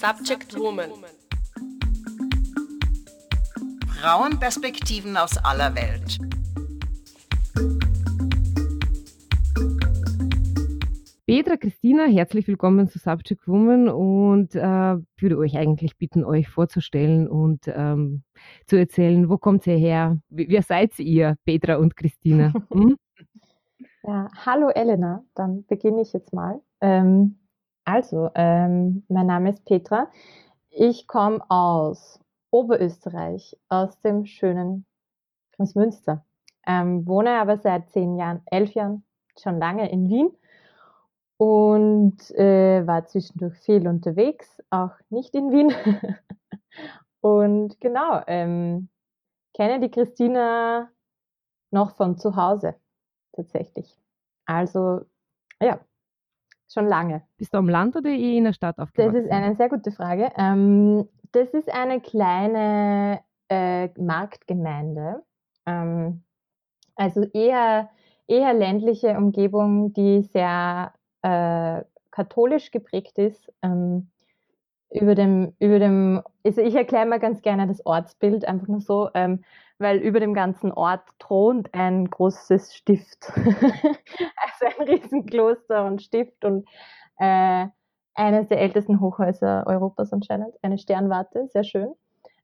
Subject Woman. Frauenperspektiven aus aller Welt. Petra, Christina, herzlich willkommen zu Subject Woman und äh, würde euch eigentlich bitten, euch vorzustellen und ähm, zu erzählen, wo kommt ihr her? Wie, wer seid ihr, Petra und Christina? Hm? Ja, hallo Elena, dann beginne ich jetzt mal. Ähm, also, ähm, mein Name ist Petra. Ich komme aus Oberösterreich, aus dem schönen Großmünster. Ähm, wohne aber seit zehn Jahren, elf Jahren schon lange in Wien und äh, war zwischendurch viel unterwegs, auch nicht in Wien. und genau, ähm, kenne die Christina noch von zu Hause tatsächlich. Also ja, schon lange. Bist du am Land oder eh in der Stadt aufgewachsen? Das ist eine sehr gute Frage. Ähm, das ist eine kleine äh, Marktgemeinde. Ähm, also eher, eher ländliche Umgebung, die sehr äh, katholisch geprägt ist. Ähm, über dem, über dem, also ich erkläre mal ganz gerne das Ortsbild einfach nur so, ähm, weil über dem ganzen Ort thront ein großes Stift. also ein Riesenkloster und Stift und äh, eines der ältesten Hochhäuser Europas anscheinend, eine Sternwarte, sehr schön.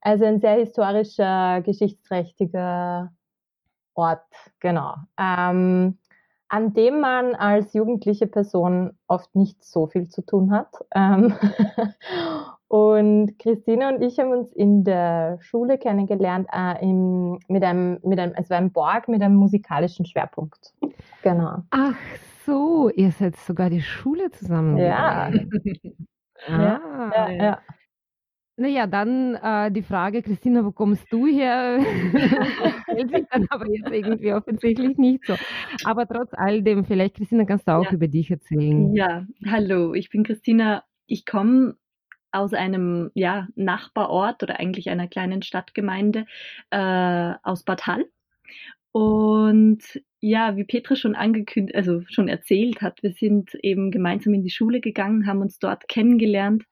Also ein sehr historischer, geschichtsträchtiger Ort, genau. Ähm, an dem man als jugendliche Person oft nicht so viel zu tun hat. Ähm und Christina und ich haben uns in der Schule kennengelernt, äh, im, mit einem, mit einem, es war ein Borg mit einem musikalischen Schwerpunkt. Genau. Ach so, ihr seid sogar die Schule zusammen. Ja. ah, ja, ja, ja. Naja, dann äh, die Frage, Christina, wo kommst du her? Stellt sich dann aber jetzt irgendwie offensichtlich nicht so. Aber trotz all dem, vielleicht, Christina, kannst du auch Ja. über dich erzählen. Ja, hallo, ich bin Christina. Ich komme aus einem ja, Nachbarort oder eigentlich einer kleinen Stadtgemeinde äh, aus Bad Hall. Und ja, wie Petra schon angekündigt, also schon erzählt hat, wir sind eben gemeinsam in die Schule gegangen, haben uns dort kennengelernt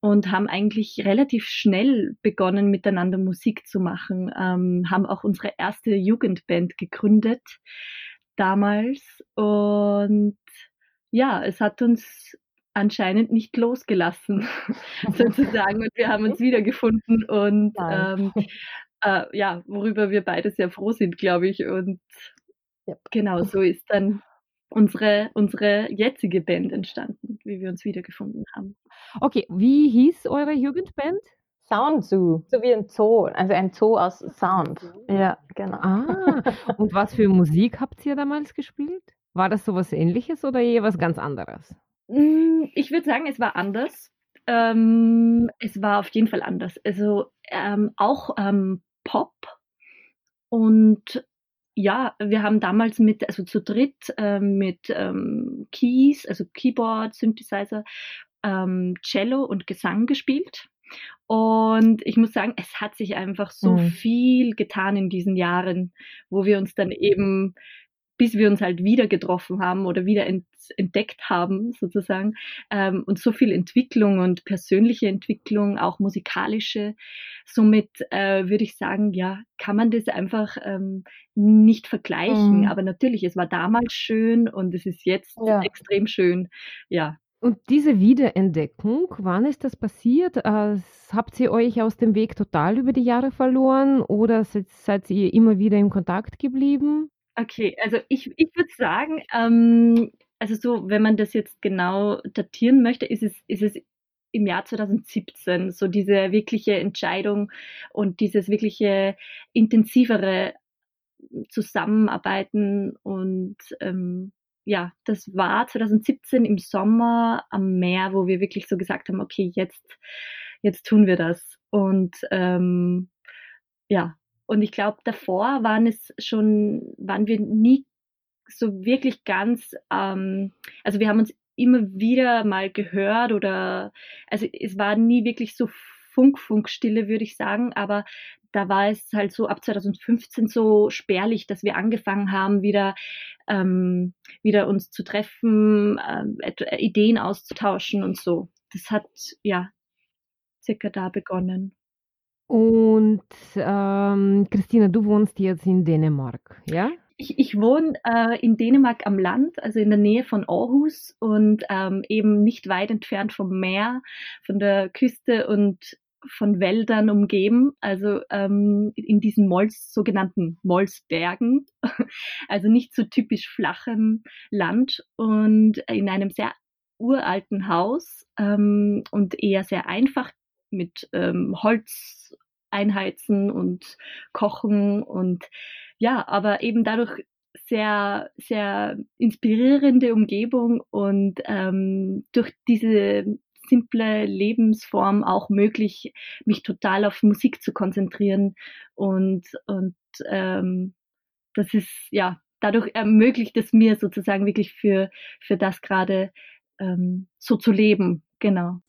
und haben eigentlich relativ schnell begonnen, miteinander Musik zu machen, ähm, haben auch unsere erste Jugendband gegründet damals und ja, es hat uns anscheinend nicht losgelassen, sozusagen. Und wir haben uns wiedergefunden und ähm, äh, ja, worüber wir beide sehr froh sind, glaube ich. Und Yep. genau so ist dann unsere, unsere jetzige Band entstanden, wie wir uns wiedergefunden haben. Okay, wie hieß eure Jugendband? Sound Zoo, so wie ein Zoo, also ein Zoo aus Sound. Ja, genau. Ah, und was für Musik habt ihr damals gespielt? War das sowas ähnliches oder eher was ganz anderes? Mm, Ich würde sagen, es war anders. Ähm, es war auf jeden Fall anders. Also ähm, auch ähm, Pop und ja, wir haben damals mit, also zu dritt ähm, mit ähm, Keys, also Keyboard, Synthesizer, ähm, Cello und Gesang gespielt. Und ich muss sagen, es hat sich einfach so Mhm. viel getan in diesen Jahren, wo wir uns dann eben, bis wir uns halt wieder getroffen haben oder wieder ent entdeckt haben, sozusagen, ähm, und so viel Entwicklung und persönliche Entwicklung, auch musikalische. Somit äh, würde ich sagen, ja, kann man das einfach ähm, nicht vergleichen. Mhm. Aber natürlich, es war damals schön und es ist jetzt Ja. extrem schön. Ja. Und diese Wiederentdeckung, wann ist das passiert? Äh, habt ihr euch aus dem Weg total über die Jahre verloren oder seid, seid ihr immer wieder im Kontakt geblieben? Okay, also ich, ich würde sagen, ähm, also so, wenn man das jetzt genau datieren möchte, ist es, ist es im Jahr 2017 so diese wirkliche Entscheidung und dieses wirkliche intensivere Zusammenarbeiten und ähm, ja, das war 2017 im Sommer am Meer, wo wir wirklich so gesagt haben, okay, jetzt, jetzt tun wir das. Und ähm, ja, und ich glaube, davor waren es schon, waren wir nie so wirklich ganz, ähm, also wir haben uns immer wieder mal gehört oder, also es war nie wirklich so Funk, Funkstille, würde ich sagen, aber da war es halt so ab 2015 so spärlich, dass wir angefangen haben, wieder, ähm, wieder uns zu treffen, ähm, Ideen auszutauschen und so. Das hat, ja, circa da begonnen. Und ähm, Christina, du wohnst jetzt in Dänemark, ja? Ich, ich wohne äh, in Dänemark am Land, also in der Nähe von Aarhus und ähm, eben nicht weit entfernt vom Meer, von der Küste und von Wäldern umgeben, also ähm, in diesen Mols, sogenannten Molsbergen, also nicht so typisch flachem Land und in einem sehr uralten Haus ähm, und eher sehr einfach mit ähm, Holz einheizen und kochen und ja, aber eben dadurch sehr, sehr inspirierende Umgebung und ähm, durch diese simple Lebensform auch möglich, mich total auf Musik zu konzentrieren und, und ähm, das ist ja dadurch ermöglicht es mir sozusagen wirklich für, für das gerade ähm, so zu leben. Genau.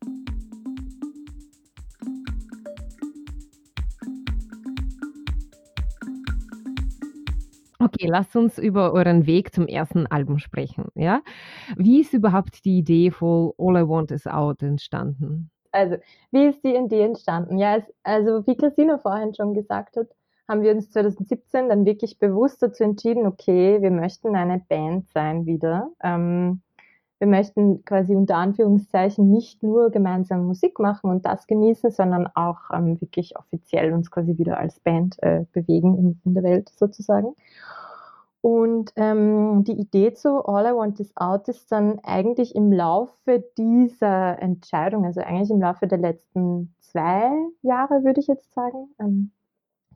Okay, lasst uns über euren Weg zum ersten Album sprechen. Ja? Wie ist überhaupt die Idee von All I Want Is Out entstanden? Also, wie ist die Idee entstanden? Ja, also wie Christina vorhin schon gesagt hat, haben wir uns 2017 dann wirklich bewusst dazu entschieden, okay, wir möchten eine Band sein wieder. Ähm, wir möchten quasi unter Anführungszeichen nicht nur gemeinsam Musik machen und das genießen, sondern auch ähm, wirklich offiziell uns quasi wieder als Band äh, bewegen in, in, der Welt sozusagen. Und ähm, die Idee zu All I Want Is Out ist dann eigentlich im Laufe dieser Entscheidung, also eigentlich im Laufe der letzten zwei Jahre, würde ich jetzt sagen, ähm,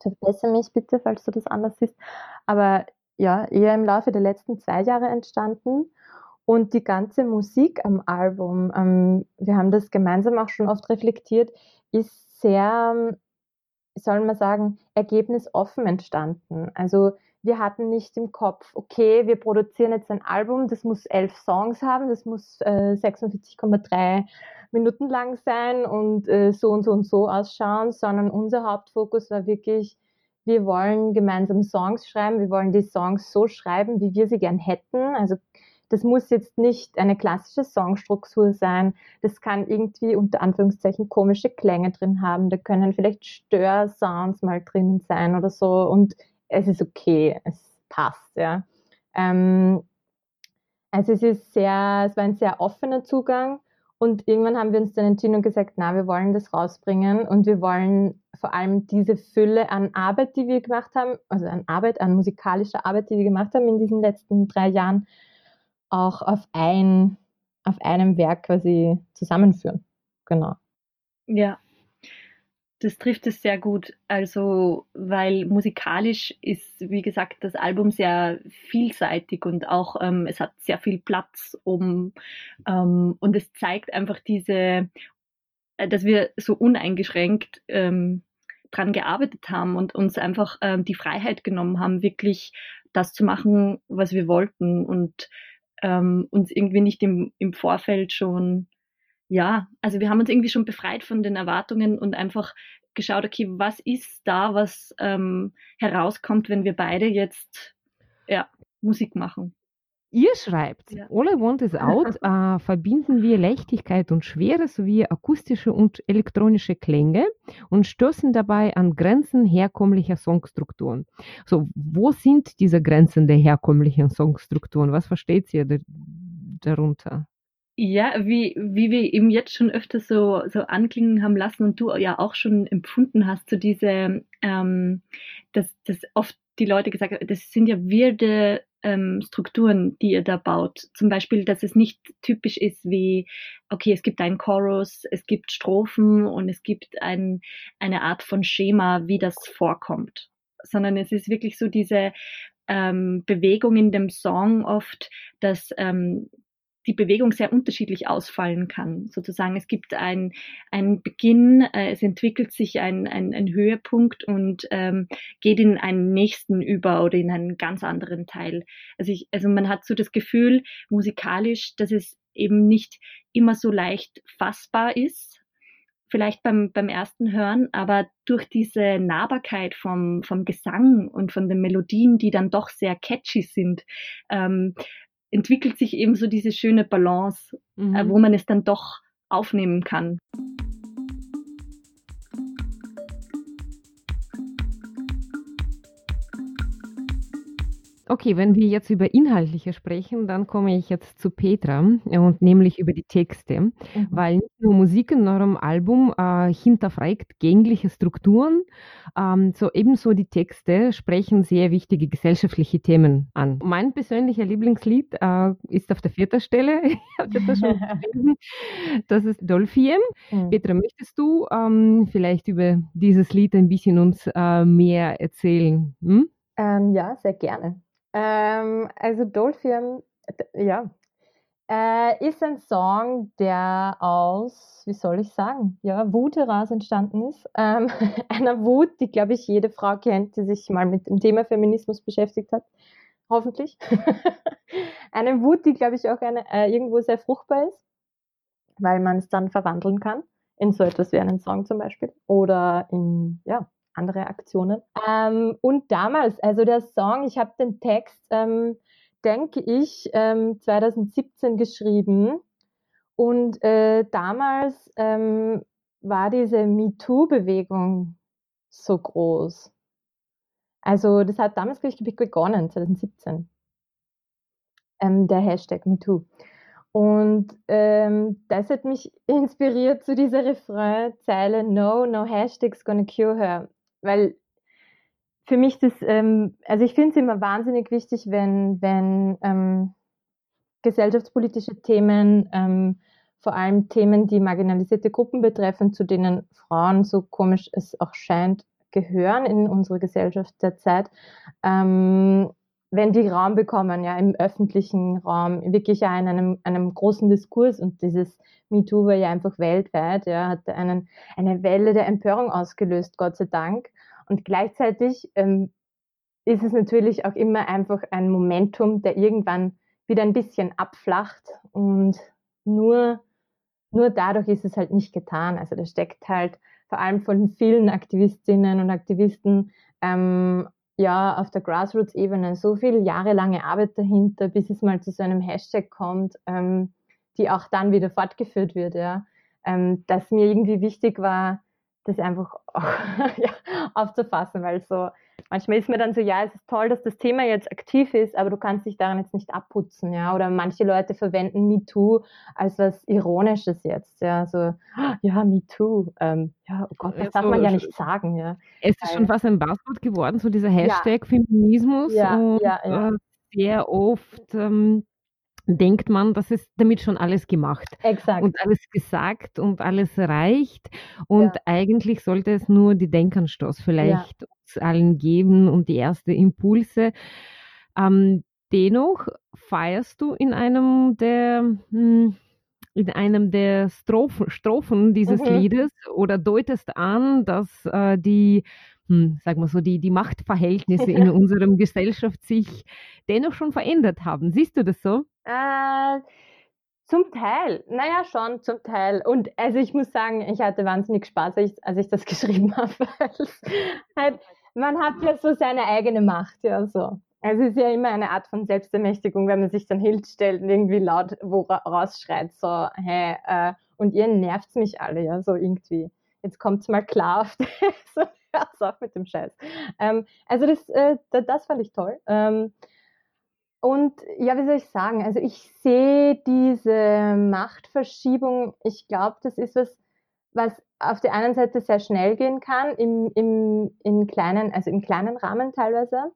verbessere mich bitte, falls du das anders siehst, aber ja, eher im Laufe der letzten zwei Jahre entstanden. Und die ganze Musik am Album, ähm, wir haben das gemeinsam auch schon oft reflektiert, ist sehr, wie soll man sagen, ergebnisoffen entstanden. Also wir hatten nicht im Kopf, okay, wir produzieren jetzt ein Album, das muss elf Songs haben, das muss äh, 46,3 Minuten lang sein und äh, so und so und so ausschauen, sondern unser Hauptfokus war wirklich, wir wollen gemeinsam Songs schreiben, wir wollen die Songs so schreiben, wie wir sie gern hätten. Also das muss jetzt nicht eine klassische Songstruktur sein. Das kann irgendwie unter Anführungszeichen komische Klänge drin haben. Da können vielleicht Störsounds mal drinnen sein oder so. Und es ist okay, es passt, ja. Ähm, also es ist sehr, es war ein sehr offener Zugang und irgendwann haben wir uns dann entschieden und gesagt, na, wir wollen das rausbringen und wir wollen vor allem diese Fülle an Arbeit, die wir gemacht haben, also an Arbeit, an musikalischer Arbeit, die wir gemacht haben in diesen letzten drei Jahren, auch auf ein, auf einem Werk quasi zusammenführen. Genau. Ja, das trifft es sehr gut. Also, weil musikalisch ist, wie gesagt, das Album sehr vielseitig und auch ähm, es hat sehr viel Platz um ähm, und es zeigt einfach diese, äh, dass wir so uneingeschränkt ähm, dran gearbeitet haben und uns einfach ähm, die Freiheit genommen haben, wirklich das zu machen, was wir wollten und ähm, uns irgendwie nicht im, im Vorfeld schon, ja, also wir haben uns irgendwie schon befreit von den Erwartungen und einfach geschaut, okay, was ist da, was ähm, herauskommt, wenn wir beide jetzt ja, Musik machen. Ihr schreibt, ja. All I Want Is Out äh, verbinden wir Leichtigkeit und Schwere sowie akustische und elektronische Klänge und stoßen dabei an Grenzen herkömmlicher Songstrukturen. So, wo sind diese Grenzen der herkömmlichen Songstrukturen? Was versteht ihr darunter? Ja, wie, wie wir eben jetzt schon öfter so, so anklingen haben lassen und du ja auch schon empfunden hast, so diese, ähm, dass, dass oft die Leute gesagt haben, das sind ja wirde ähm, Strukturen, die ihr da baut. Zum Beispiel, dass es nicht typisch ist wie, okay, es gibt einen Chorus, es gibt Strophen und es gibt ein, eine Art von Schema, wie das vorkommt. Sondern es ist wirklich so diese ähm, Bewegung in dem Song oft, dass ähm, die Bewegung sehr unterschiedlich ausfallen kann. Sozusagen, es gibt ein, einen Beginn, äh, es entwickelt sich ein, ein, ein Höhepunkt und ähm, geht in einen nächsten über oder in einen ganz anderen Teil. Also, ich, also man hat so das Gefühl, musikalisch, dass es eben nicht immer so leicht fassbar ist, vielleicht beim, beim ersten Hören, aber durch diese Nahbarkeit vom, vom Gesang und von den Melodien, die dann doch sehr catchy sind, ähm, entwickelt sich eben so diese schöne Balance, äh, mhm. äh, wo man es dann doch aufnehmen kann. Okay, wenn wir jetzt über Inhaltliche sprechen, dann komme ich jetzt zu Petra und nämlich über die Texte, mhm. weil nicht nur Musik in eurem Album äh, hinterfragt gängliche Strukturen, ähm, so ebenso die Texte sprechen sehr wichtige gesellschaftliche Themen an. Mein persönlicher Lieblingslied äh, ist auf der vierten Stelle, ich habe das schon gelesen, das ist Dolphiem. Mhm. Petra, möchtest du ähm, vielleicht über dieses Lied ein bisschen uns äh, mehr erzählen? Hm? Ähm, ja, sehr gerne. Ähm, also Dolphin, ja, äh, ist ein Song, der aus, wie soll ich sagen, ja, Wut heraus entstanden ist. Ähm, einer Wut, die, glaube ich, jede Frau kennt, die sich mal mit dem Thema Feminismus beschäftigt hat. Hoffentlich. eine Wut, die, glaube ich, auch eine, äh, irgendwo sehr fruchtbar ist, weil man es dann verwandeln kann in so etwas wie einen Song zum Beispiel oder in, ja, andere Aktionen. Ähm, und damals, also der Song, ich habe den Text, ähm, denke ich, ähm, 2017 geschrieben. Und äh, damals ähm, war diese MeToo-Bewegung so groß. Also das hat damals, glaube ich, begonnen, 2017. Ähm, der Hashtag MeToo. Und ähm, das hat mich inspiriert zu dieser Refrain-Zeile No, no hashtags gonna cure her weil für mich das, ähm, also ich finde es immer wahnsinnig wichtig, wenn, wenn ähm, gesellschaftspolitische Themen, ähm, vor allem Themen, die marginalisierte Gruppen betreffen, zu denen Frauen, so komisch es auch scheint, gehören in unserer Gesellschaft derzeit, ähm, wenn die Raum bekommen, ja, im öffentlichen Raum, wirklich ja in einem, einem großen Diskurs und dieses MeToo war ja einfach weltweit, ja, hat einen, eine Welle der Empörung ausgelöst, Gott sei Dank. Und gleichzeitig ähm, ist es natürlich auch immer einfach ein Momentum, der irgendwann wieder ein bisschen abflacht und nur, nur dadurch ist es halt nicht getan. Also da steckt halt vor allem von vielen Aktivistinnen und Aktivisten ähm, ja auf der Grassroots-Ebene so viel jahrelange Arbeit dahinter, bis es mal zu so einem Hashtag kommt, ähm, die auch dann wieder fortgeführt wird, ja. Ähm, dass mir irgendwie wichtig war, das einfach auch, ja, aufzufassen, weil so manchmal ist mir dann so, ja, es ist toll, dass das Thema jetzt aktiv ist, aber du kannst dich daran jetzt nicht abputzen, ja. Oder manche Leute verwenden MeToo als was Ironisches jetzt, ja, so, ja, MeToo, ähm, ja, oh Gott, das darf man ja nicht sagen, ja. Es ist schon fast ein Buzzword geworden, so dieser Hashtag ja, Feminismus ja, und ja, ja. Äh, sehr oft ähm, denkt man, das ist damit schon alles gemacht Exakt. und alles gesagt und alles reicht. Und ja. eigentlich sollte es nur die Denkanstoß vielleicht ja. uns allen geben und die ersten Impulse. Ähm, dennoch feierst du in einem der hm, in einem der Strophen, Strophen dieses mhm. Liedes oder deutest an, dass äh, die hm, sagen wir so, die, die Machtverhältnisse in unserer Gesellschaft sich dennoch schon verändert haben. Siehst du das so? Äh, zum Teil, naja, schon zum Teil. Und also ich muss sagen, ich hatte wahnsinnig Spaß, als ich, als ich das geschrieben habe. halt, man hat ja so seine eigene Macht, ja so. Also es ist ja immer eine Art von Selbstermächtigung, wenn man sich dann hinstellt und irgendwie laut wo rausschreit, so, hey, äh, und ihr nervt mich alle, ja, so irgendwie. Jetzt kommt's mal klar auf so, hör's auf mit dem Scheiß. Ähm, also das, äh, das fand ich toll. Ähm, und ja, wie soll ich sagen? Also ich sehe diese Machtverschiebung, ich glaube, das ist was, was auf der einen Seite sehr schnell gehen kann, im, im, in kleinen, also im kleinen Rahmen teilweise.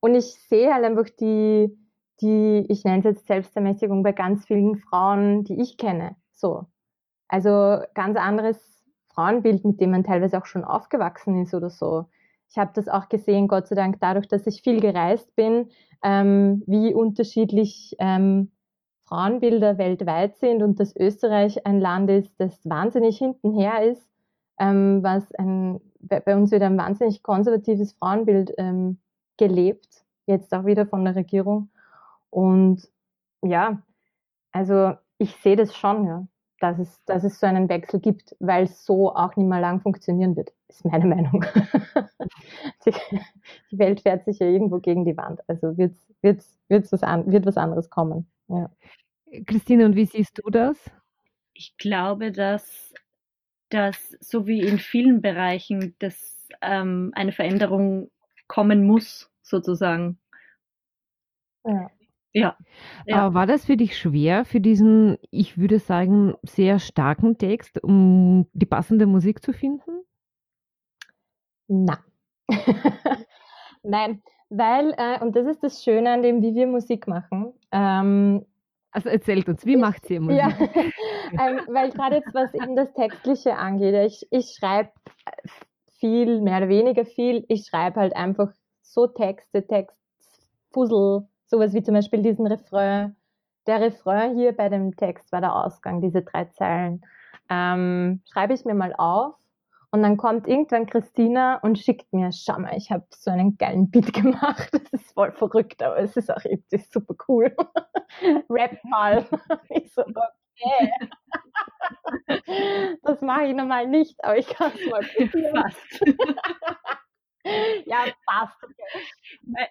Und ich sehe halt einfach die, die, ich nenne es jetzt Selbstermächtigung bei ganz vielen Frauen, die ich kenne. So. Also ganz anderes Frauenbild, mit dem man teilweise auch schon aufgewachsen ist oder so. Ich habe das auch gesehen, Gott sei Dank, dadurch, dass ich viel gereist bin, ähm, wie unterschiedlich ähm, Frauenbilder weltweit sind und dass Österreich ein Land ist, das wahnsinnig hintenher ist, ähm, was ein, bei, uns wird ein wahnsinnig konservatives Frauenbild ähm, gelebt, jetzt auch wieder von der Regierung. Und ja, also ich sehe das schon, ja dass es, dass es so einen Wechsel gibt, weil es so auch nicht mehr lang funktionieren wird, ist meine Meinung. die, die, Welt fährt sich ja irgendwo gegen die Wand, also wird's, wird's, wird's was an, wird was anderes kommen. Ja. Christine, und wie siehst du das? Ich glaube, dass, dass so wie in vielen Bereichen dass, ähm, eine Veränderung kommen muss, sozusagen, Ja. Ja. ja. war das für dich schwer, für diesen, ich würde sagen, sehr starken Text, um die passende Musik zu finden? Nein. Nein, weil, äh, und das ist das Schöne an dem, wie wir Musik machen. Ähm, also erzählt uns, wie macht ihr Musik? Ja, ähm, weil gerade jetzt, was eben das Textliche angeht, ich, ich schreibe viel, mehr oder weniger viel. Ich schreibe halt einfach so Texte, Textfussel, sowas wie zum Beispiel diesen Refrain. Der Refrain hier bei dem Text war der Ausgang, diese drei Zeilen. Ähm, schreibe ich mir mal auf und dann kommt irgendwann Christina und schickt mir, schau mal, ich habe so einen geilen Beat gemacht. Das ist voll verrückt, aber es ist auch ist super cool. Rap mal. Ich so, okay. Das mache ich normal nicht, aber ich kann es mal probieren. Fast. ja, passt. Okay.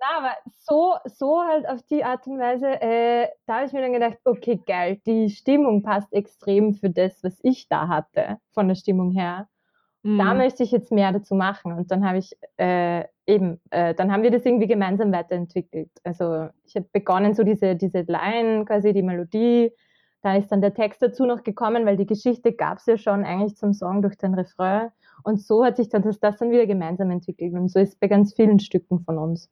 Na, aber so, so halt auf die Art und Weise, äh, da habe ich mir dann gedacht, okay, geil, die Stimmung passt extrem für das, was ich da hatte, von der Stimmung her. Mhm. Da möchte ich jetzt mehr dazu machen. Und dann habe ich äh, eben, äh, dann haben wir das irgendwie gemeinsam weiterentwickelt. Also ich habe begonnen, so diese, diese Line, quasi die Melodie, da ist dann der Text dazu noch gekommen, weil die Geschichte gab es ja schon eigentlich zum Song durch den Refrain. Und so hat sich dann das, das dann wieder gemeinsam entwickelt. Und so ist es bei ganz vielen Stücken von uns.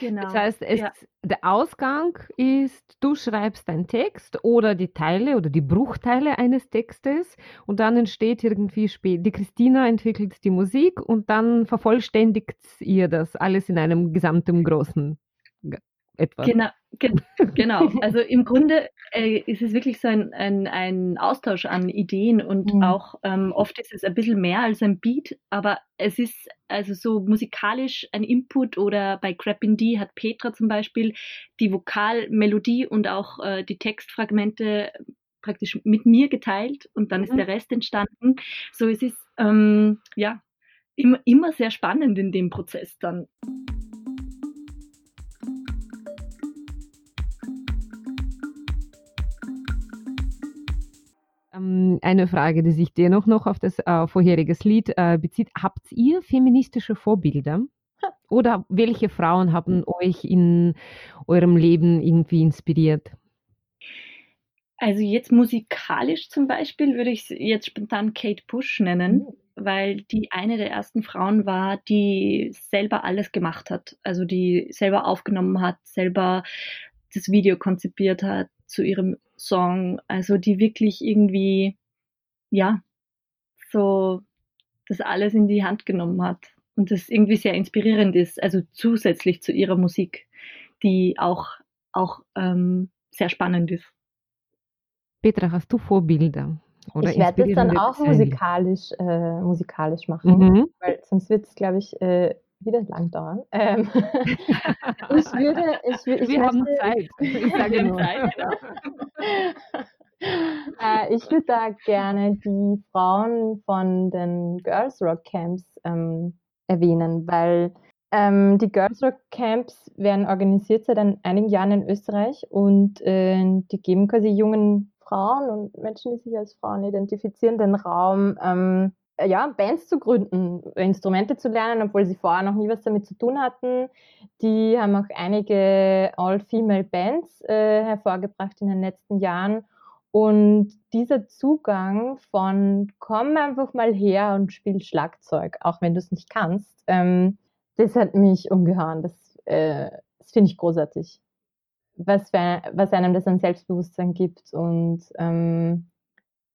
Genau. Das heißt, es, ja. der Ausgang ist, du schreibst deinen Text oder die Teile oder die Bruchteile eines Textes und dann entsteht irgendwie spät. Die Christina entwickelt die Musik und dann vervollständigt ihr das alles in einem gesamten großen etwas. Genau, ge genau. Also im Grunde äh, ist es wirklich so ein, ein, ein Austausch an Ideen und mhm. auch ähm, oft ist es ein bisschen mehr als ein Beat, aber es ist also so musikalisch ein Input oder bei Crap in D hat Petra zum Beispiel die Vokalmelodie und auch äh, die Textfragmente praktisch mit mir geteilt und dann mhm. ist der Rest entstanden. So es ist ähm, ja immer, immer sehr spannend in dem Prozess dann. Eine Frage, die sich dennoch noch auf das äh, vorheriges Lied äh, bezieht. Habt ihr feministische Vorbilder? Oder welche Frauen haben euch in eurem Leben irgendwie inspiriert? Also jetzt musikalisch zum Beispiel würde ich jetzt spontan Kate Bush nennen, mhm. weil die eine der ersten Frauen war, die selber alles gemacht hat. Also die selber aufgenommen hat, selber das Video konzipiert hat zu ihrem Song, also die wirklich irgendwie, ja, so das alles in die Hand genommen hat und das irgendwie sehr inspirierend ist, also zusätzlich zu ihrer Musik, die auch, auch ähm, sehr spannend ist. Petra, hast du Vorbilder? Oder ich werde das dann auch musikalisch, äh, musikalisch machen, mhm. weil sonst wird es, glaube ich, äh, wieder lang dauern. Ähm, ich würde, ich, ich Wir haben Zeit. Ich sage nur. Zeit, äh, ich würde da gerne die Frauen von den Girls Rock Camps ähm, erwähnen, weil ähm, die Girls Rock Camps werden organisiert seit einigen Jahren in Österreich und äh, die geben quasi jungen Frauen und Menschen, die sich als Frauen identifizieren, den Raum, ähm, ja, Bands zu gründen, Instrumente zu lernen, obwohl sie vorher noch nie was damit zu tun hatten. Die haben auch einige All-Female-Bands äh, hervorgebracht in den letzten Jahren. Und dieser Zugang von komm einfach mal her und spiel Schlagzeug, auch wenn du es nicht kannst, ähm, das hat mich umgehauen. Das, äh, das finde ich großartig. Was, für, was einem das an Selbstbewusstsein gibt und ähm,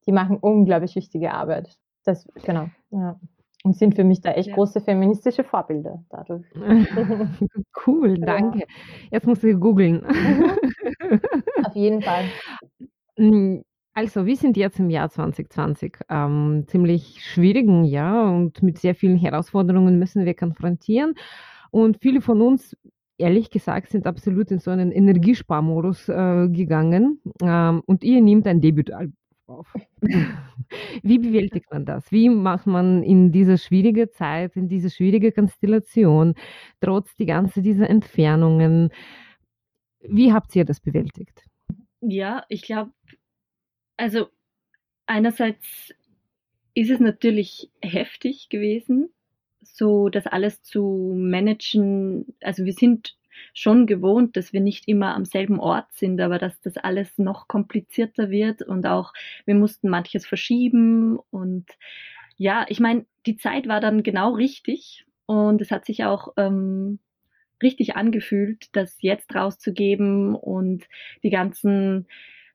die machen unglaublich wichtige Arbeit. Das, genau, ja. Und sind für mich da echt ja. große feministische Vorbilder dadurch. cool, danke. Ja. Jetzt musst du googeln. Mhm. Auf jeden Fall. Hm, also, wir sind jetzt im Jahr 2020, ähm, ziemlich schwierigen Jahr und mit sehr vielen Herausforderungen müssen wir konfrontieren. Und viele von uns, ehrlich gesagt, sind absolut in so einen Energiesparmodus äh, gegangen. Ähm, und ihr nehmt ein Debütalbum auf. Wie bewältigt man das? Wie macht man in dieser schwierigen Zeit, in dieser schwierigen Konstellation, trotz die ganze dieser Entfernungen, wie habt ihr das bewältigt? Ja, ich glaube, also einerseits ist es natürlich heftig gewesen, so das alles zu managen. Also wir sind schon gewohnt, dass wir nicht immer am selben Ort sind, aber dass das alles noch komplizierter wird und auch wir mussten manches verschieben und ja, ich meine, die Zeit war dann genau richtig und es hat sich auch ähm, richtig angefühlt, das jetzt rauszugeben und die ganzen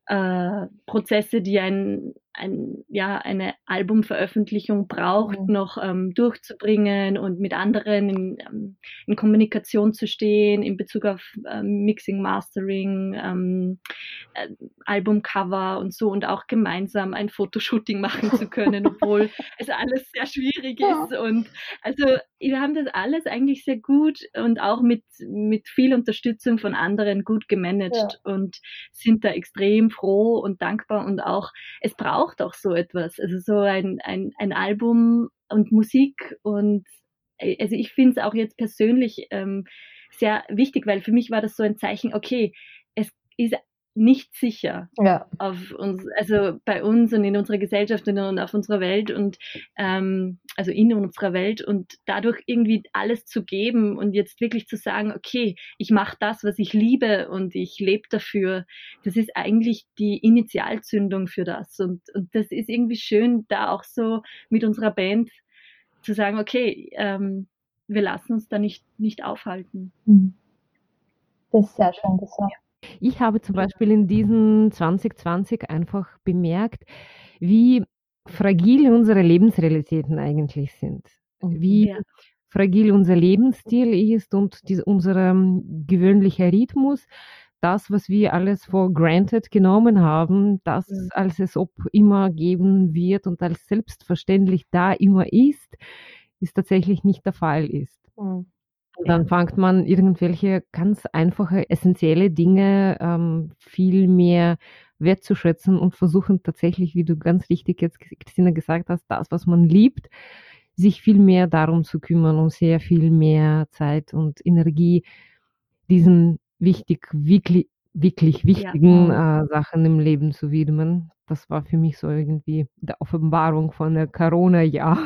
äh, Prozesse, die ein, ein, ja, eine Albumveröffentlichung braucht, mhm. noch ähm, durchzubringen und mit anderen in, ähm, in, Kommunikation zu stehen in Bezug auf ähm, Mixing, Mastering, ähm, äh, Albumcover und so und auch gemeinsam ein Fotoshooting machen zu können, obwohl es alles sehr schwierig ist. Ja. Und also wir haben das alles eigentlich sehr gut und auch mit, mit viel Unterstützung von anderen gut gemanagt ja. und sind da extrem froh und dankbar und auch, es braucht auch so etwas, also so ein, ein, ein Album und Musik und also ich finde es auch jetzt persönlich ähm, sehr wichtig, weil für mich war das so ein Zeichen, okay, es ist nicht sicher ja. auf uns, also bei uns und in unserer Gesellschaft und auf unserer Welt und ähm, also in unserer Welt und dadurch irgendwie alles zu geben und jetzt wirklich zu sagen, okay, ich mache das, was ich liebe und ich lebe dafür, das ist eigentlich die Initialzündung für das und, und das ist irgendwie schön, da auch so mit unserer Band zu sagen, okay, ähm, wir lassen uns da nicht, nicht aufhalten. Mhm. Das ist sehr schön gesagt. Ich habe zum Beispiel in diesem 2020 einfach bemerkt, wie fragil unsere Lebensrealitäten eigentlich sind. Mhm, wie ja. fragil unser Lebensstil ist und die, unser ähm, gewöhnlicher Rhythmus. Das, was wir alles for granted genommen haben, das mhm. als es ob immer geben wird und als selbstverständlich da immer ist, ist tatsächlich nicht der Fall ist. Mhm. Und dann fängt man irgendwelche ganz einfache, essentielle Dinge ähm, viel mehr wertzuschätzen und versuchen tatsächlich, wie du ganz richtig jetzt, Christina, gesagt hast, das, was man liebt, sich viel mehr darum zu kümmern und sehr viel mehr Zeit und Energie diesen wichtig, wirklich, wirklich wichtigen ja. äh, Sachen im Leben zu widmen das war für mich so irgendwie der Offenbarung von der Corona-Jahr.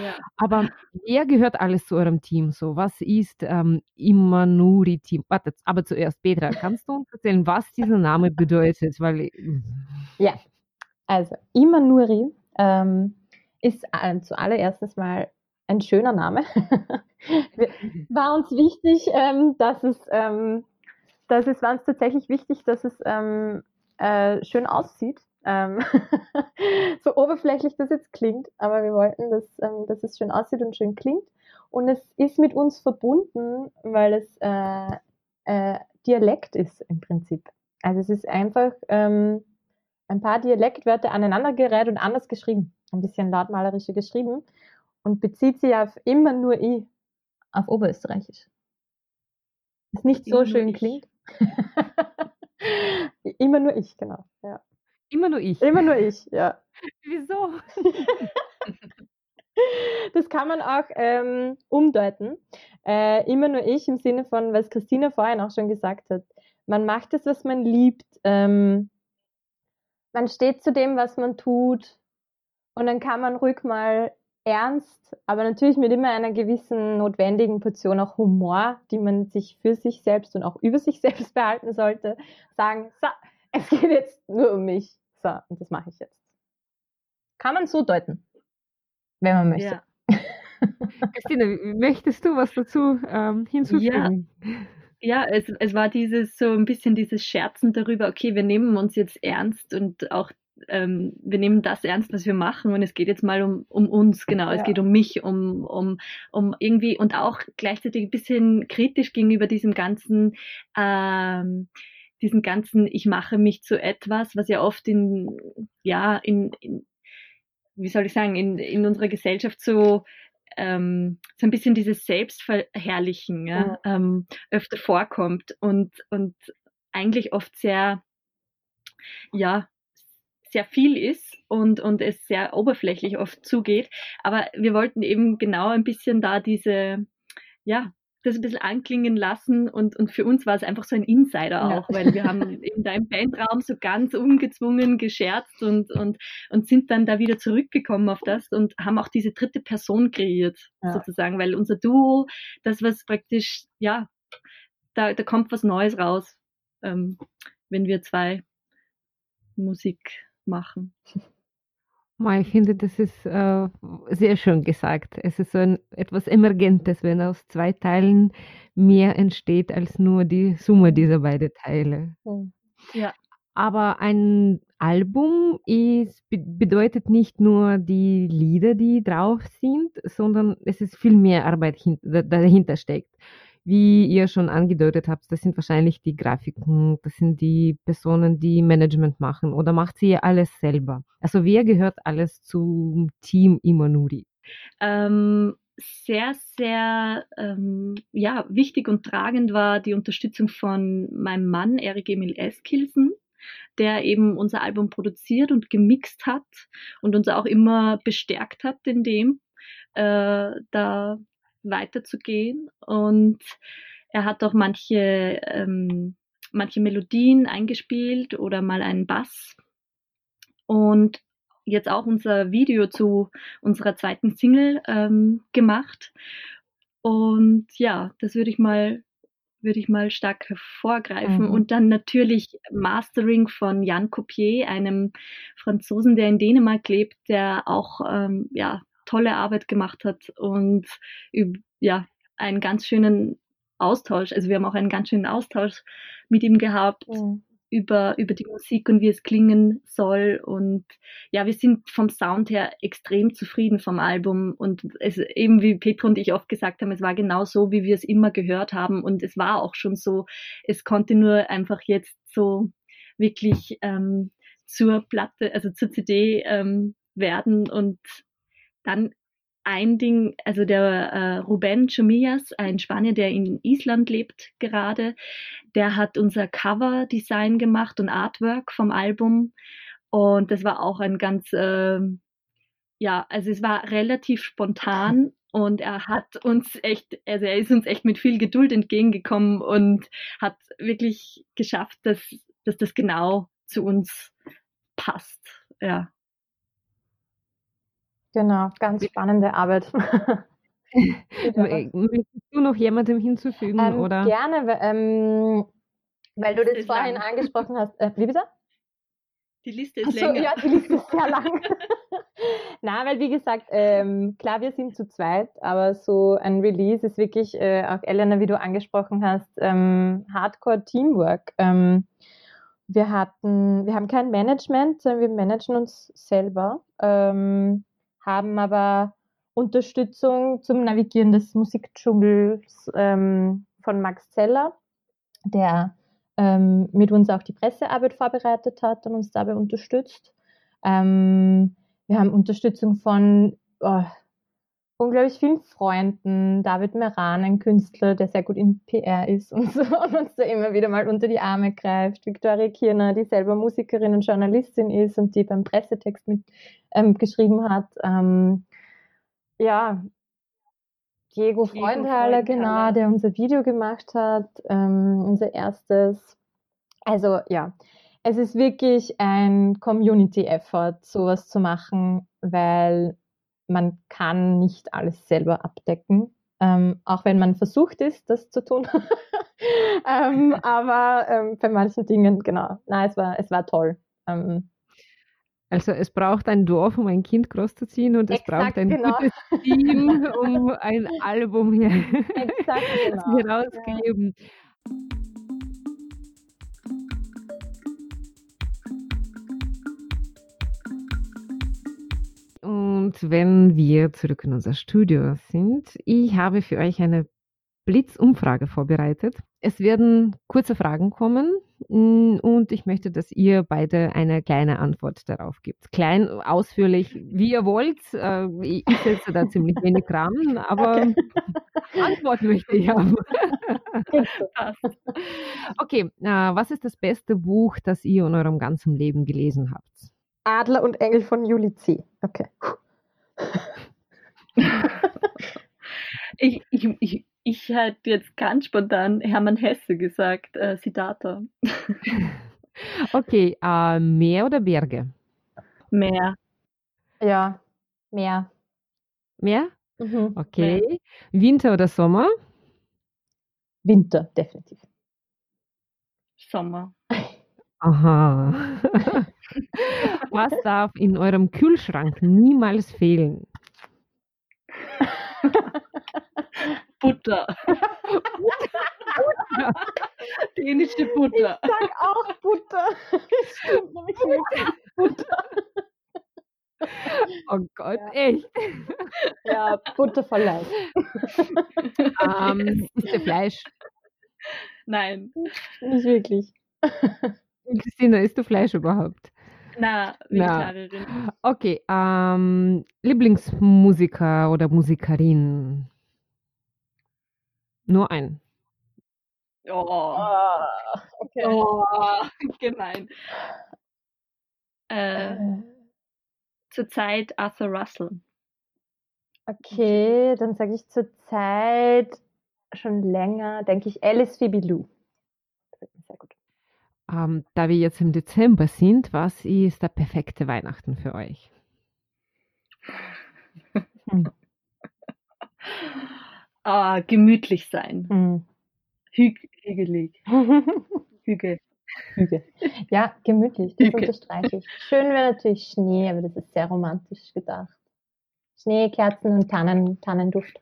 Ja. Aber wer gehört alles zu eurem Team? So, was ist ähm, Immanuri-Team? Warte, aber zuerst, Petra, kannst du uns erzählen, was dieser Name bedeutet? Weil, äh, ja, also Immanuri ähm, ist äh, zuallererst mal ein schöner Name. war uns wichtig, ähm, dass es, ähm, dass es war uns tatsächlich wichtig, dass es ähm, äh, schön aussieht. Ähm so oberflächlich das jetzt klingt, aber wir wollten, dass, ähm, dass es schön aussieht und schön klingt. Und es ist mit uns verbunden, weil es äh, äh, Dialekt ist im Prinzip. Also es ist einfach ähm, ein paar Dialektwörter aneinandergereiht und anders geschrieben. Ein bisschen lautmalerischer geschrieben und bezieht sich auf immer nur ich, auf Oberösterreichisch. Was nicht so schön klingt. Immer nur ich, genau. Ja. Immer nur ich. Immer nur ich, ja. Wieso? das kann man auch ähm, umdeuten. Äh, immer nur ich im Sinne von, was Christina vorhin auch schon gesagt hat. Man macht das, was man liebt. Ähm, man steht zu dem, was man tut. Und dann kann man ruhig mal ernst, aber natürlich mit immer einer gewissen notwendigen Portion auch Humor, die man sich für sich selbst und auch über sich selbst behalten sollte, sagen, so, es geht jetzt nur um mich. So, und das mache ich jetzt. Kann man so deuten, wenn man möchte. Ja. Christine, möchtest du was dazu ähm, hinzufügen? Ja. Ja, es, es war dieses so ein bisschen dieses Scherzen darüber, okay, wir nehmen uns jetzt ernst und auch ähm, wir nehmen das ernst, was wir machen und es geht jetzt mal um, um uns, genau, ja. es geht um mich, um, um, um irgendwie und auch gleichzeitig ein bisschen kritisch gegenüber diesem ganzen, ähm, diesen ganzen, ich mache mich zu etwas, was ja oft in, ja, in, in wie soll ich sagen, in, in unserer Gesellschaft so ähm, so ein bisschen dieses Selbstverherrlichen ja, ja. Ähm, öfter vorkommt und, und eigentlich oft sehr, ja, sehr viel ist und, und es sehr oberflächlich oft zugeht. Aber wir wollten eben genau ein bisschen da diese, ja, das ein bisschen anklingen lassen und, und für uns war es einfach so ein Insider auch, ja. weil wir haben in deinem Bandraum so ganz ungezwungen gescherzt und, und, und sind dann da wieder zurückgekommen auf das und haben auch diese dritte Person kreiert, ja. sozusagen, weil unser Duo, das was praktisch, ja, da, da kommt was Neues raus, ähm, wenn wir zwei Musik machen. Ich finde, das ist äh, sehr schön gesagt. Es ist so ein, etwas Emergentes, wenn aus zwei Teilen mehr entsteht als nur die Summe dieser beiden Teile. Ja. Aber ein Album ist, bedeutet nicht nur die Lieder, die drauf sind, sondern es ist viel mehr Arbeit dahinter steckt wie ihr schon angedeutet habt, das sind wahrscheinlich die Grafiken, das sind die Personen, die Management machen oder macht sie alles selber? Also wer gehört alles zum Team Imanuri? Ähm, sehr, sehr ähm, ja, wichtig und tragend war die Unterstützung von meinem Mann, Erik Emil Eskilsen, der eben unser Album produziert und gemixt hat und uns auch immer bestärkt hat in dem, äh, da weiterzugehen. Und er hat auch manche, ähm, manche Melodien eingespielt oder mal einen Bass. Und jetzt auch unser Video zu unserer zweiten Single ähm, gemacht. Und ja, das würde ich mal würde ich mal stark hervorgreifen. Mhm. Und dann natürlich Mastering von Jan Copier, einem Franzosen, der in Dänemark lebt, der auch ähm, ja, tolle Arbeit gemacht hat und ja, einen ganz schönen Austausch. Also wir haben auch einen ganz schönen Austausch mit ihm gehabt. Mhm. Über, über die Musik und wie es klingen soll. Und ja, wir sind vom Sound her extrem zufrieden vom Album. Und es, eben wie Petro und ich oft gesagt haben, es war genau so, wie wir es immer gehört haben. Und es war auch schon so. Es konnte nur einfach jetzt so wirklich ähm, zur Platte, also zur CD ähm, werden. Und dann ein Ding, also der äh, Ruben Chomillas, ein Spanier, der in Island lebt gerade, der hat unser Cover-Design gemacht und Artwork vom Album. Und das war auch ein ganz, äh, ja, also es war relativ spontan und er hat uns echt, also er ist uns echt mit viel Geduld entgegengekommen und hat wirklich geschafft, dass, dass das genau zu uns passt. Ja. Genau, ganz spannende Arbeit. Möchtest du noch jemandem hinzufügen? Ähm, oder? Gerne, ähm, weil du das vorhin lang. angesprochen hast. Äh, wie bitte? Die Liste ist Achso, länger. Ja, die Liste ist sehr lang. Na, weil wie gesagt, ähm, klar, wir sind zu zweit, aber so ein Release ist wirklich, äh, auch Elena, wie du angesprochen hast, ähm, Hardcore Teamwork. Ähm, wir hatten, wir haben kein Management, sondern wir managen uns selber. Ähm, haben aber Unterstützung zum Navigieren des Musikdschungels ähm, von Max Zeller, der ähm, mit uns auch die Pressearbeit vorbereitet hat und uns dabei unterstützt. Ähm, wir haben Unterstützung von oh, unglaublich vielen Freunden. David Meran, ein Künstler, der sehr gut in PR ist und, so, und uns da immer wieder mal unter die Arme greift. Victoria Kirner, die selber Musikerin und Journalistin ist und die beim Pressetext mit ähm, geschrieben hat. Ähm, ja, Diego, Diego Freundhaler, genau, der unser Video gemacht hat, ähm, unser erstes. Also ja, es ist wirklich ein Community-Effort, sowas zu machen, weil man kann nicht alles selber abdecken, ähm, auch wenn man versucht ist, das zu tun. ähm, aber ähm, bei manchen Dingen, genau, na, es war, es war toll. Ähm, also es braucht ein Dorf, um ein Kind großzuziehen und es braucht ein genau. gutes Team, um ein Album hier genau. herausgeben. Ja. Und wenn wir zurück in unser Studio sind, ich habe für euch eine Blitzumfrage vorbereitet. Es werden kurze Fragen kommen mm, und ich möchte, dass ihr beide eine kleine Antwort darauf gibt. Klein, ausführlich, wie ihr wollt. Äh, ich setze da ziemlich wenig Rahmen, aber okay. Antwort möchte ich haben. okay, äh, was ist das beste Buch, das ihr in eurem ganzen Leben gelesen habt? Adler und Engel von Juli C. Okay. Ich, ich, ich, Ich hätte jetzt ganz spontan Hermann Hesse gesagt, äh, Siddhartha. Okay, äh, Meer oder Berge? Meer. Ja, Meer. Meer? Mhm. Okay. Winter oder Sommer? Winter, definitiv. Sommer. Aha. Was darf in eurem Kühlschrank niemals fehlen? Butter. Dänische Butter. Ich sag auch Butter. Stimmt nämlich wirklich. Butter. Oh Gott, Ja. echt? Ja, Butter life. Ähm, isst ihr Fleisch? Nein. Nicht wirklich. Christina, isst du Fleisch überhaupt? Na, Na. Vegetarierin. Okay, ähm, Lieblingsmusiker oder Musikerin? Nur ein. Oh, okay. oh gemein. Äh, Äh, Zurzeit Arthur Russell. Okay, dann sage ich zur Zeit schon länger, denke ich, Alice Phoebe Lou. Gefällt mir Sehr gut. Ähm, da wir jetzt im Dezember sind, was ist der perfekte Weihnachten für euch? Ah, gemütlich sein. Hm. Hü hügelig. Hügel. Hügel. Ja, gemütlich, das Hügel. unterstreiche ich. Schön wäre natürlich Schnee, aber das ist sehr romantisch gedacht. Schnee, Kerzen und Tannen, Tannenduft.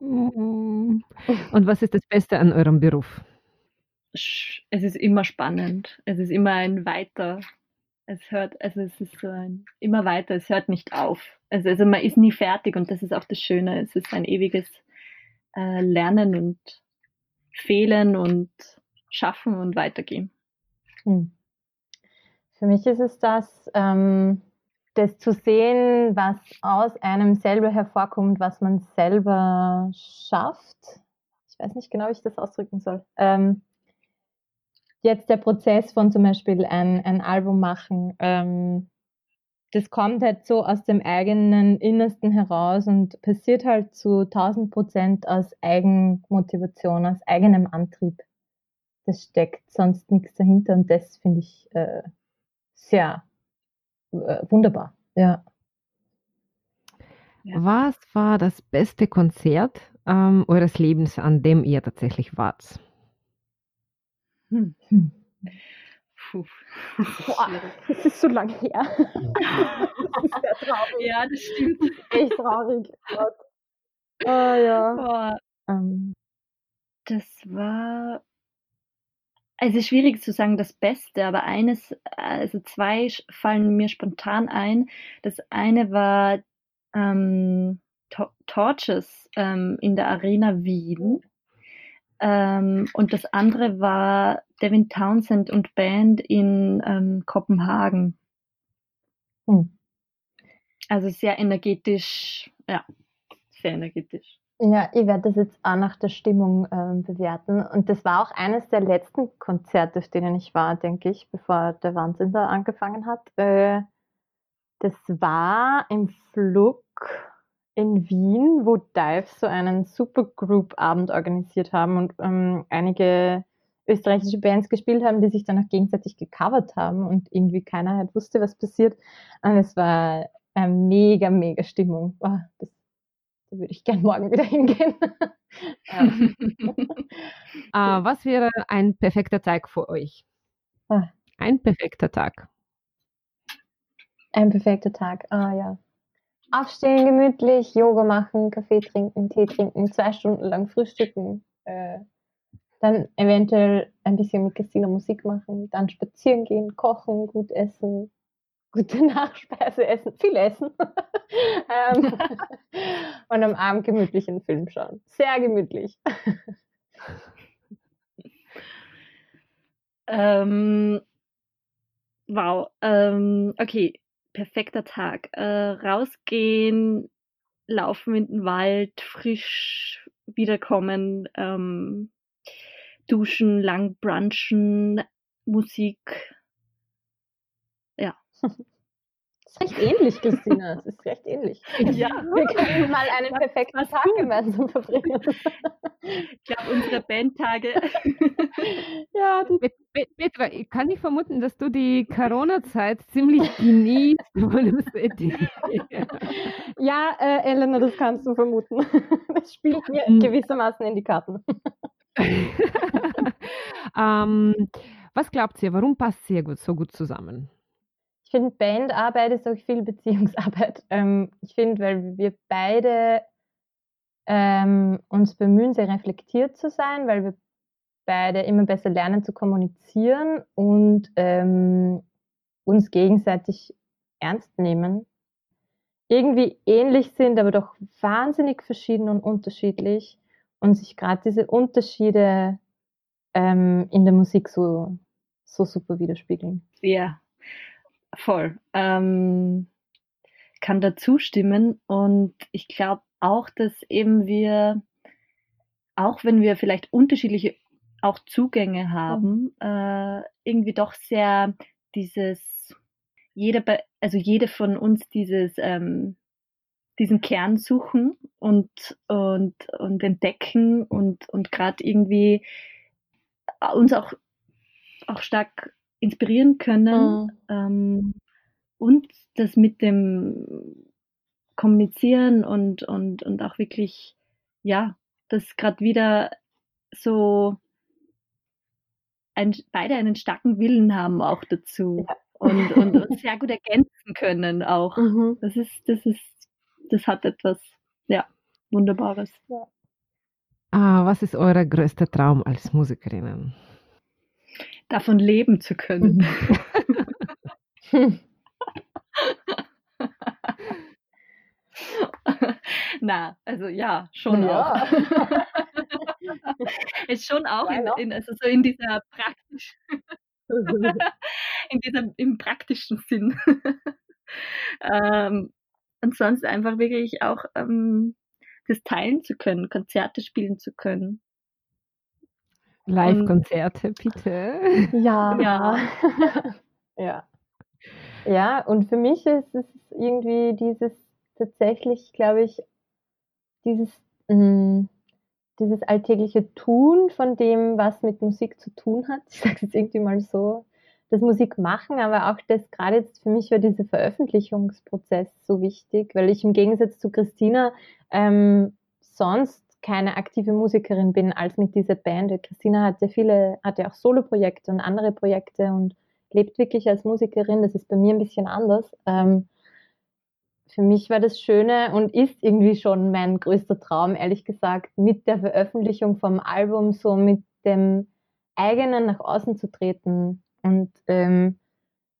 Mm. Und was ist das Beste an eurem Beruf? Es ist immer spannend. Es ist immer ein weiter. Es hört, also es ist so ein immer weiter, es hört nicht auf. Also, also man ist nie fertig und das ist auch das Schöne. Es ist ein ewiges äh, Lernen und Fehlen und Schaffen und Weitergehen. Hm. Für mich ist es das, ähm, das zu sehen, was aus einem selber hervorkommt, was man selber schafft. Ich weiß nicht genau, wie ich das ausdrücken soll. Ähm, jetzt der Prozess von zum Beispiel ein, ein Album machen, ähm, das kommt halt so aus dem eigenen Innersten heraus und passiert halt zu 1000 Prozent aus Eigenmotivation, aus eigenem Antrieb. Das steckt sonst nichts dahinter und das finde ich äh, sehr äh, wunderbar. Ja. Was war das beste Konzert ähm, eures Lebens, an dem ihr tatsächlich wart? Hm. Hm. Puh. Boah. Schwierig. Das ist so lang her. das ist sehr traurig. Ja, das stimmt. Echt traurig. Gott. Ah ja. Boah, Ähm, das war. Es ist schwierig zu sagen, das Beste, aber eines, also zwei fallen mir spontan ein. Das eine war ähm, To- Torches ähm, in der Arena Wien. Ähm, und das andere war Devin Townsend und Band in ähm, Kopenhagen. hm. Also sehr energetisch, ja, sehr energetisch. Ja, ich werde das jetzt auch nach der Stimmung ähm, bewerten. Und das war auch eines der letzten Konzerte, auf denen ich war, denke ich, bevor der Wahnsinn da angefangen hat. Äh, das war im Flug in Wien, wo Dive so einen Supergroup-Abend organisiert haben und ähm, einige österreichische Bands gespielt haben, die sich dann auch gegenseitig gecovert haben und irgendwie keiner halt wusste, was passiert. Und es war eine mega, mega Stimmung. Boah, das da würde ich gern morgen wieder hingehen. Äh, was wäre ein perfekter Tag für euch? Ah. Ein perfekter Tag. Ein perfekter Tag. Ah ja. Aufstehen, gemütlich, Yoga machen, Kaffee trinken, Tee trinken, zwei Stunden lang frühstücken. Äh, dann eventuell ein bisschen mit Christina Musik machen, dann spazieren gehen, kochen, gut essen, gute Nachspeise essen, viel essen. ähm, und am Abend gemütlich einen Film schauen. Sehr gemütlich. Ähm, wow. Ähm, okay, perfekter Tag. Äh, rausgehen, laufen in den Wald, frisch wiederkommen, ähm, duschen, lang brunchen, Musik. ist recht ähnlich, Christina. Es ist recht ähnlich. Ja. Wir können mal einen perfekten Tag gemeinsam verbringen. Ich glaube, unsere Bandtage. ja, Petra, ich kann nicht vermuten, dass du die Corona-Zeit ziemlich genießt. ja, äh, Elena, das kannst du vermuten. Das spielt mir hm. gewissermaßen in die Karten. ähm, was glaubt ihr, warum passt ihr so gut zusammen? Ich finde, Bandarbeit ist auch viel Beziehungsarbeit. Ähm, ich finde, weil wir beide ähm, uns bemühen, sehr reflektiert zu sein, weil wir beide immer besser lernen zu kommunizieren und ähm, uns gegenseitig ernst nehmen. Irgendwie ähnlich sind, aber doch wahnsinnig verschieden und unterschiedlich und sich gerade diese Unterschiede ähm, in der Musik so, so super widerspiegeln. Ja, Voll. Ähm, kann da zustimmen und ich glaube auch, dass eben wir, auch wenn wir vielleicht unterschiedliche auch Zugänge haben, mhm. äh, irgendwie doch sehr dieses, jeder, also jede von uns dieses, ähm, diesen Kern suchen und, und, und entdecken und, und gerade irgendwie uns auch, auch stark inspirieren können mhm. ähm, und das mit dem Kommunizieren und, und, und auch wirklich, ja, das gerade wieder so ein, beide einen starken Willen haben auch dazu ja. und, und, und, sehr gut ergänzen können auch. Mhm. Das ist, das ist, das hat etwas, ja, Wunderbares. Ja. Ah, was ist euer größter Traum als Musikerinnen? Davon leben zu können. Na, also ja, schon ja. auch. ist schon auch in, in, also so in dieser praktisch in diesem im praktischen Sinn. ähm, und sonst einfach wirklich auch ähm, das teilen zu können, Konzerte spielen zu können. Live-Konzerte, bitte. Ja. Ja. ja. Ja, und für mich ist es irgendwie dieses tatsächlich, glaube ich, dieses, mh, mm, dieses alltägliche Tun von dem, was mit Musik zu tun hat. Ich sage es jetzt irgendwie mal so. Das Musik machen, aber auch das gerade jetzt für mich war dieser Veröffentlichungsprozess so wichtig, weil ich im Gegensatz zu Christina ähm, sonst keine aktive Musikerin bin als mit dieser Band. Christina hatte viele, hatte auch Soloprojekte und andere Projekte und lebt wirklich als Musikerin. Das ist bei mir ein bisschen anders. Ähm, für mich war das Schöne und ist irgendwie schon mein größter Traum, ehrlich gesagt, mit der Veröffentlichung vom Album so mit dem eigenen nach außen zu treten und ähm,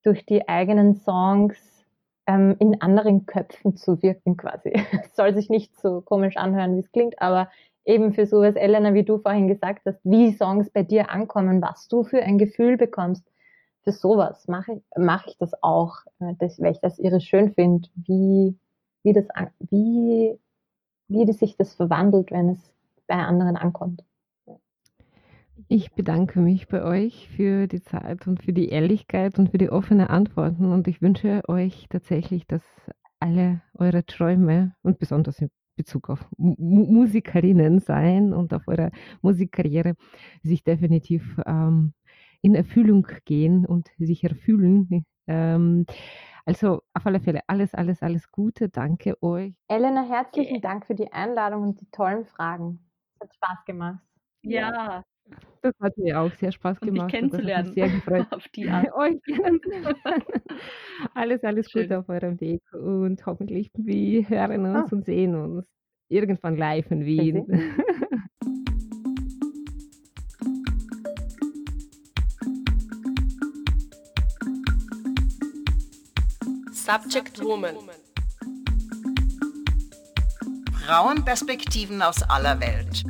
durch die eigenen Songs ähm, in anderen Köpfen zu wirken quasi. Es soll sich nicht so komisch anhören, wie es klingt, aber eben für sowas, Elena, wie du vorhin gesagt hast, wie Songs bei dir ankommen, was du für ein Gefühl bekommst, für sowas mache ich, mach ich das auch, äh, das, weil ich das irre schön finde, wie, wie, das, wie, wie sich das verwandelt, wenn es bei anderen ankommt. Ich bedanke mich bei euch für die Zeit und für die Ehrlichkeit und für die offenen Antworten und ich wünsche euch tatsächlich, dass alle eure Träume und besonders in Bezug auf M Musikerinnen sein und auf eure Musikkarriere sich definitiv ähm, in Erfüllung gehen und sich erfüllen. Ähm, also auf alle Fälle alles, alles, alles Gute. Danke euch. Elena, herzlichen Dank für die Einladung und die tollen Fragen. Es hat Spaß gemacht. Ja, das hat mir auch sehr Spaß gemacht. Und dich kennenzulernen. sehr gefreut. auf die Art. Euch alles, alles Schön. Gute auf eurem Weg und hoffentlich wir hören uns ah. und sehen uns irgendwann live in Wien. Subject Woman. Frauenperspektiven aus aller Welt.